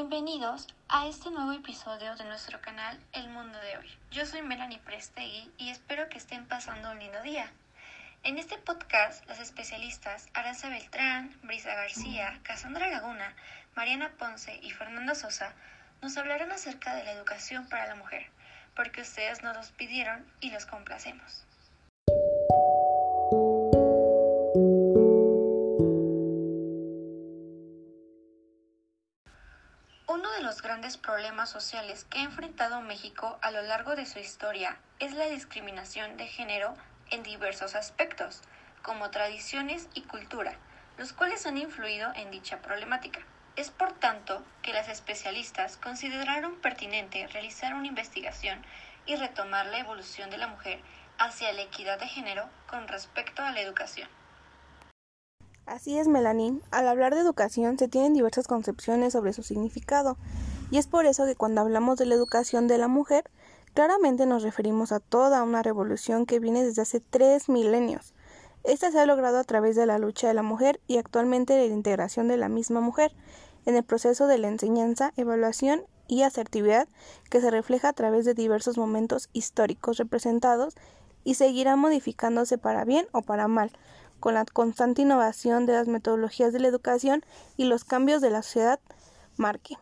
Bienvenidos a este nuevo episodio de nuestro canal El Mundo de Hoy. Yo soy Melanie Prestegui y espero que estén pasando un lindo día. En este podcast, las especialistas Aranza Beltrán, Brisa García, Cassandra Laguna, Mariana Ponce y Fernanda Sosa nos hablarán acerca de la educación para la mujer, porque ustedes nos los pidieron y los complacemos. Sociales que ha enfrentado México a lo largo de su historia es la discriminación de género en diversos aspectos, como tradiciones y cultura, los cuales han influido en dicha problemática. Es por tanto que las especialistas consideraron pertinente realizar una investigación y retomar la evolución de la mujer hacia la equidad de género con respecto a la educación. Así es, Melanie. Al hablar de educación se tienen diversas concepciones sobre su significado, y es por eso que cuando hablamos de la educación de la mujer, claramente nos referimos a toda una revolución que viene desde hace tres milenios. Esta se ha logrado a través de la lucha de la mujer y actualmente de la integración de la misma mujer en el proceso de la enseñanza, evaluación y asertividad que se refleja a través de diversos momentos históricos representados y seguirá modificándose para bien o para mal, con la constante innovación de las metodologías de la educación y los cambios de la sociedad marque.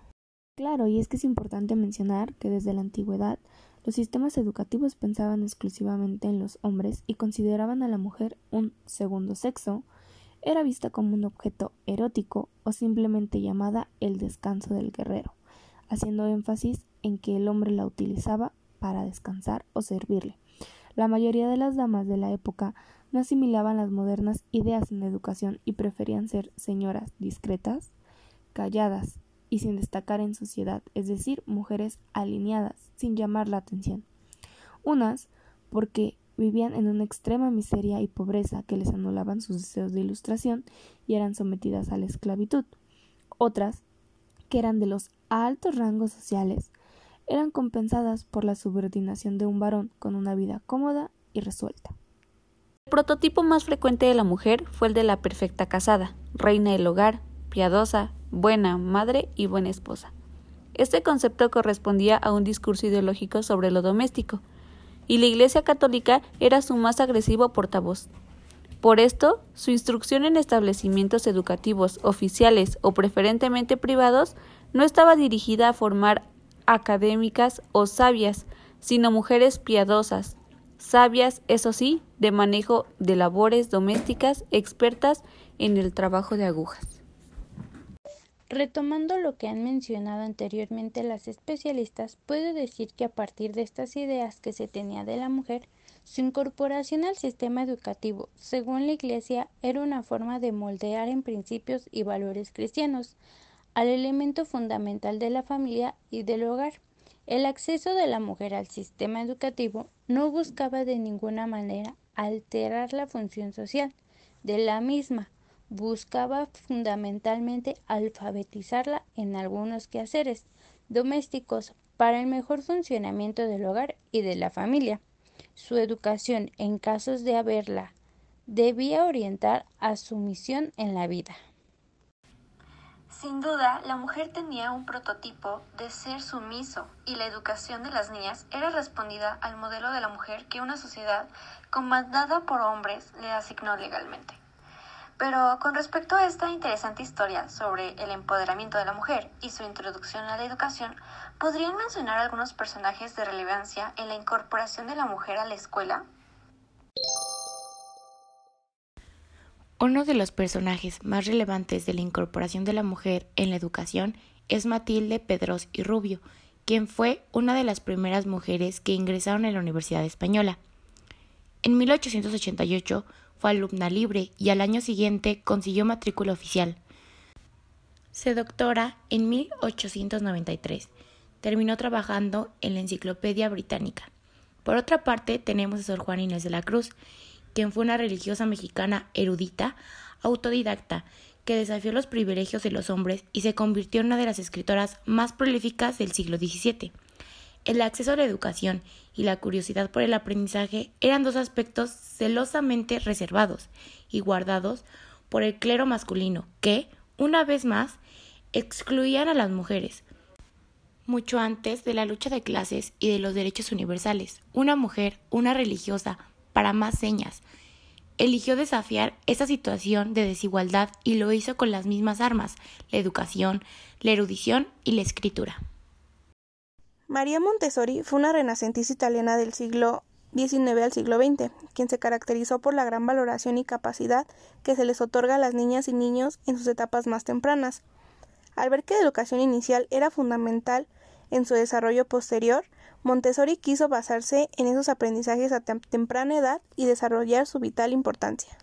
Claro, y es que es importante mencionar que desde la antigüedad los sistemas educativos pensaban exclusivamente en los hombres y consideraban a la mujer un segundo sexo, era vista como un objeto erótico o simplemente llamada el descanso del guerrero, haciendo énfasis en que el hombre la utilizaba para descansar o servirle. La mayoría de las damas de la época no asimilaban las modernas ideas en educación y preferían ser señoras discretas, calladas y sin destacar en sociedad, es decir, mujeres alineadas, sin llamar la atención. Unas porque vivían en una extrema miseria y pobreza que les anulaban sus deseos de ilustración y eran sometidas a la esclavitud. Otras, que eran de los altos rangos sociales, eran compensadas por la subordinación de un varón con una vida cómoda y resuelta. El prototipo más frecuente de la mujer fue el de la perfecta casada, reina del hogar, piadosa, buena madre y buena esposa. Este concepto correspondía a un discurso ideológico sobre lo doméstico, y la Iglesia católica era su más agresivo portavoz. Por esto, su instrucción en establecimientos educativos oficiales o preferentemente privados no estaba dirigida a formar académicas o sabias, sino mujeres piadosas, sabias, eso sí, de manejo de labores domésticas, expertas en el trabajo de agujas. Retomando lo que han mencionado anteriormente las especialistas, puedo decir que a partir de estas ideas que se tenía de la mujer, su incorporación al sistema educativo, según la Iglesia, era una forma de moldear en principios y valores cristianos al elemento fundamental de la familia y del hogar. El acceso de la mujer al sistema educativo no buscaba de ninguna manera alterar la función social de la misma, buscaba fundamentalmente alfabetizarla en algunos quehaceres domésticos para el mejor funcionamiento del hogar y de la familia. Su educación, en casos de haberla, debía orientar a su misión en la vida. Sin duda, la mujer tenía un prototipo de ser sumiso y la educación de las niñas era respondida al modelo de la mujer que una sociedad comandada por hombres le asignó legalmente. Pero con respecto a esta interesante historia sobre el empoderamiento de la mujer y su introducción a la educación, ¿podrían mencionar algunos personajes de relevancia en la incorporación de la mujer a la escuela? Uno de los personajes más relevantes de la incorporación de la mujer en la educación es Matilde Pedros y Rubio, quien fue una de las primeras mujeres que ingresaron en la Universidad Española. En 1888 fue alumna libre y al año siguiente consiguió matrícula oficial. Se doctora en 1893. Terminó trabajando en la Enciclopedia Británica. Por otra parte, tenemos a Sor Juana Inés de la Cruz, quien fue una religiosa mexicana erudita, autodidacta, que desafió los privilegios de los hombres y se convirtió en una de las escritoras más prolíficas del siglo XVII. El acceso a la educación y la curiosidad por el aprendizaje eran dos aspectos celosamente reservados y guardados por el clero masculino, que, una vez más, excluían a las mujeres, mucho antes de la lucha de clases y de los derechos universales. Una mujer, una religiosa, para más señas, eligió desafiar esa situación de desigualdad y lo hizo con las mismas armas, la educación, la erudición y la escritura. María Montessori fue una renacentista italiana del siglo XIX al siglo XX, quien se caracterizó por la gran valoración y capacidad que se les otorga a las niñas y niños en sus etapas más tempranas. Al ver que la educación inicial era fundamental en su desarrollo posterior, Montessori quiso basarse en esos aprendizajes a temprana edad y desarrollar su vital importancia.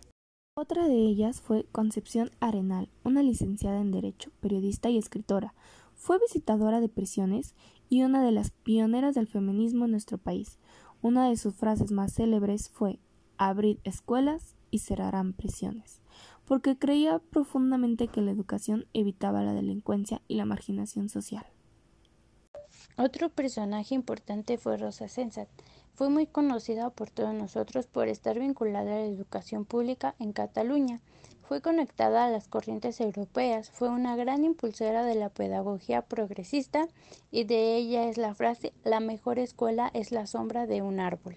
Otra de ellas fue Concepción Arenal, una licenciada en Derecho, periodista y escritora. Fue visitadora de prisiones y una de las pioneras del feminismo en nuestro país. Una de sus frases más célebres fue Abrid escuelas y cerrarán prisiones, porque creía profundamente que la educación evitaba la delincuencia y la marginación social. Otro personaje importante fue Rosa Sensat. Fue muy conocida por todos nosotros por estar vinculada a la educación pública en Cataluña. Fue conectada a las corrientes europeas, fue una gran impulsora de la pedagogía progresista y de ella es la frase la mejor escuela es la sombra de un árbol.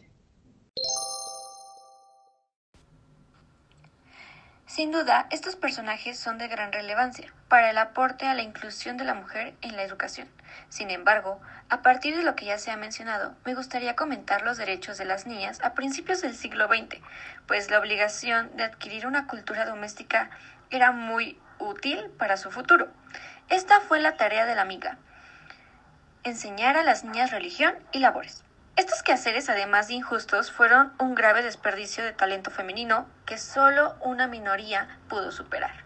Sin duda, estos personajes son de gran relevancia para el aporte a la inclusión de la mujer en la educación. Sin embargo, a partir de lo que ya se ha mencionado, me gustaría comentar los derechos de las niñas a principios del siglo XX, pues la obligación de adquirir una cultura doméstica era muy útil para su futuro. Esta fue la tarea de la amiga, enseñar a las niñas religión y labores. Estos quehaceres, además de injustos, fueron un grave desperdicio de talento femenino que solo una minoría pudo superar.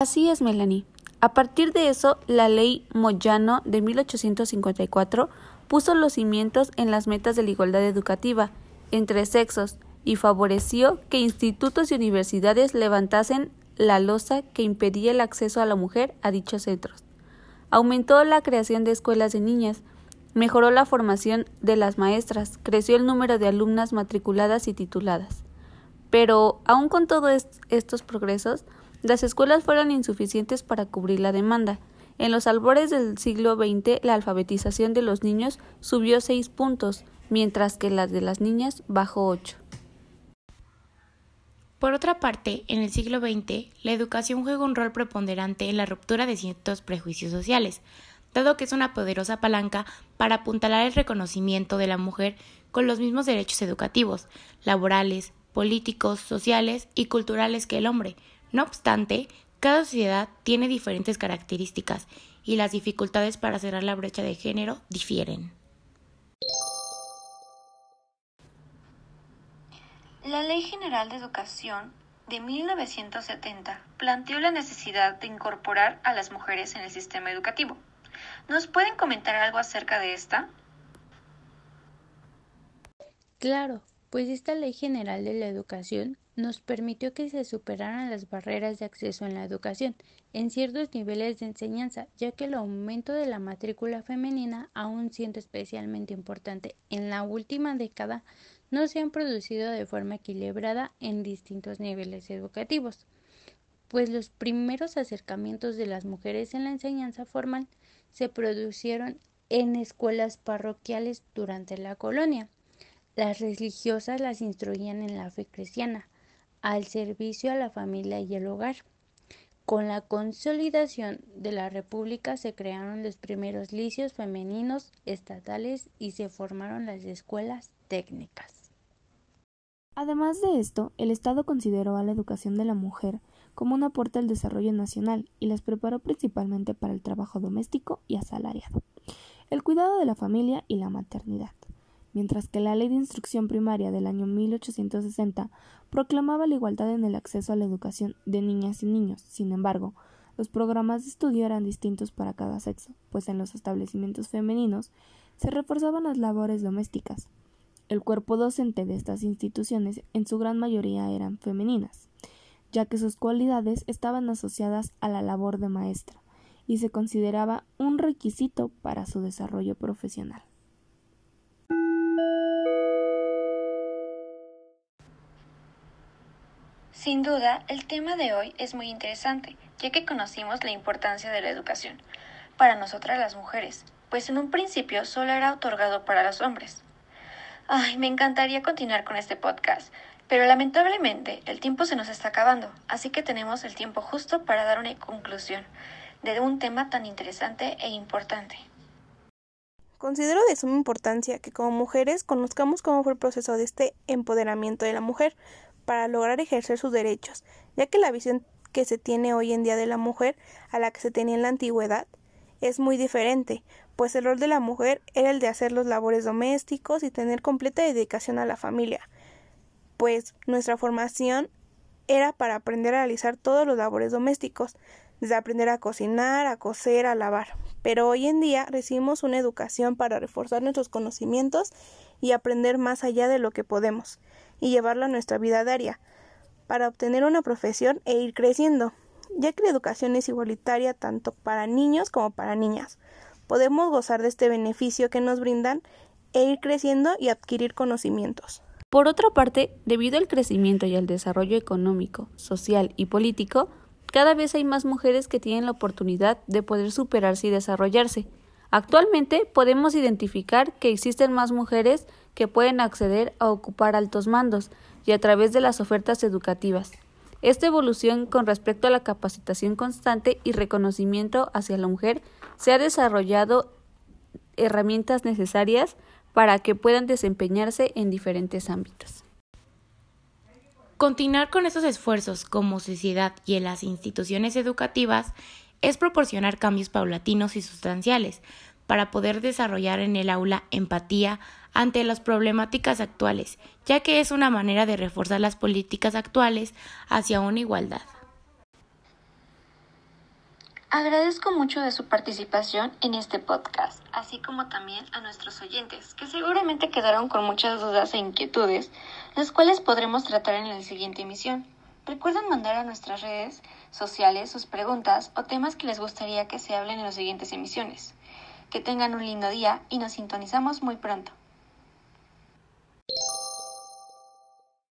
Así es, Melanie. A partir de eso, la ley Moyano de 1854 puso los cimientos en las metas de la igualdad educativa entre sexos y favoreció que institutos y universidades levantasen la losa que impedía el acceso a la mujer a dichos centros. Aumentó la creación de escuelas de niñas, Mejoró la formación de las maestras, creció el número de alumnas matriculadas y tituladas. Pero, aun con todos estos progresos, las escuelas fueron insuficientes para cubrir la demanda. En los albores del siglo XX, la alfabetización de los niños subió seis puntos, mientras que la de las niñas bajó ocho. Por otra parte, en el siglo XX, la educación juega un rol preponderante en la ruptura de ciertos prejuicios sociales, dado que es una poderosa palanca para apuntalar el reconocimiento de la mujer con los mismos derechos educativos, laborales, políticos, sociales y culturales que el hombre. No obstante, cada sociedad tiene diferentes características y las dificultades para cerrar la brecha de género difieren. La Ley General de Educación de 1970 planteó la necesidad de incorporar a las mujeres en el sistema educativo. ¿Nos pueden comentar algo acerca de esta? Claro, pues esta Ley General de la Educación nos permitió que se superaran las barreras de acceso en la educación en ciertos niveles de enseñanza, ya que el aumento de la matrícula femenina, aún siendo especialmente importante en la última década, no se han producido de forma equilibrada en distintos niveles educativos, pues los primeros acercamientos de las mujeres en la enseñanza formal se produjeron en escuelas parroquiales durante la colonia. Las religiosas las instruían en la fe cristiana, al servicio a la familia y el hogar. Con la consolidación de la República se crearon los primeros licios femeninos estatales y se formaron las escuelas técnicas. Además de esto, el Estado consideró a la educación de la mujer como un aporte al desarrollo nacional y las preparó principalmente para el trabajo doméstico y asalariado, el cuidado de la familia y la maternidad, mientras que la Ley de Instrucción Primaria del año 1860 proclamaba la igualdad en el acceso a la educación de niñas y niños. Sin embargo, los programas de estudio eran distintos para cada sexo, pues en los establecimientos femeninos se reforzaban las labores domésticas. El cuerpo docente de estas instituciones en su gran mayoría eran femeninas ya que sus cualidades estaban asociadas a la labor de maestra y se consideraba un requisito para su desarrollo profesional. Sin duda, el tema de hoy es muy interesante, ya que conocimos la importancia de la educación. para nosotras las mujeres, pues en un principio solo era otorgado para los hombres. Ay, me encantaría continuar con este podcast, pero lamentablemente el tiempo se nos está acabando, así que tenemos el tiempo justo para dar una conclusión de un tema tan interesante e importante. Considero de suma importancia que como mujeres conozcamos cómo fue el proceso de este empoderamiento de la mujer para lograr ejercer sus derechos, ya que la visión que se tiene hoy en día de la mujer a la que se tenía en la antigüedad es muy diferente, pues el rol de la mujer era el de hacer los labores domésticos y tener completa dedicación a la familia, pues nuestra formación era para aprender a realizar todos los labores domésticos, desde aprender a cocinar, a coser, a lavar. Pero hoy en día recibimos una educación para reforzar nuestros conocimientos y aprender más allá de lo que podemos, y llevarla a nuestra vida diaria, para obtener una profesión e ir creciendo, ya que la educación es igualitaria tanto para niños como para niñas podemos gozar de este beneficio que nos brindan e ir creciendo y adquirir conocimientos. Por otra parte, debido al crecimiento y al desarrollo económico, social y político, cada vez hay más mujeres que tienen la oportunidad de poder superarse y desarrollarse. Actualmente podemos identificar que existen más mujeres que pueden acceder a ocupar altos mandos y a través de las ofertas educativas. Esta evolución con respecto a la capacitación constante y reconocimiento hacia la mujer se ha desarrollado herramientas necesarias para que puedan desempeñarse en diferentes ámbitos. Continuar con esos esfuerzos como sociedad y en las instituciones educativas es proporcionar cambios paulatinos y sustanciales para poder desarrollar en el aula empatía ante las problemáticas actuales, ya que es una manera de reforzar las políticas actuales hacia una igualdad. Agradezco mucho de su participación en este podcast, así como también a nuestros oyentes, que seguramente quedaron con muchas dudas e inquietudes, las cuales podremos tratar en la siguiente emisión. Recuerden mandar a nuestras redes sociales sus preguntas o temas que les gustaría que se hablen en las siguientes emisiones. Que tengan un lindo día y nos sintonizamos muy pronto.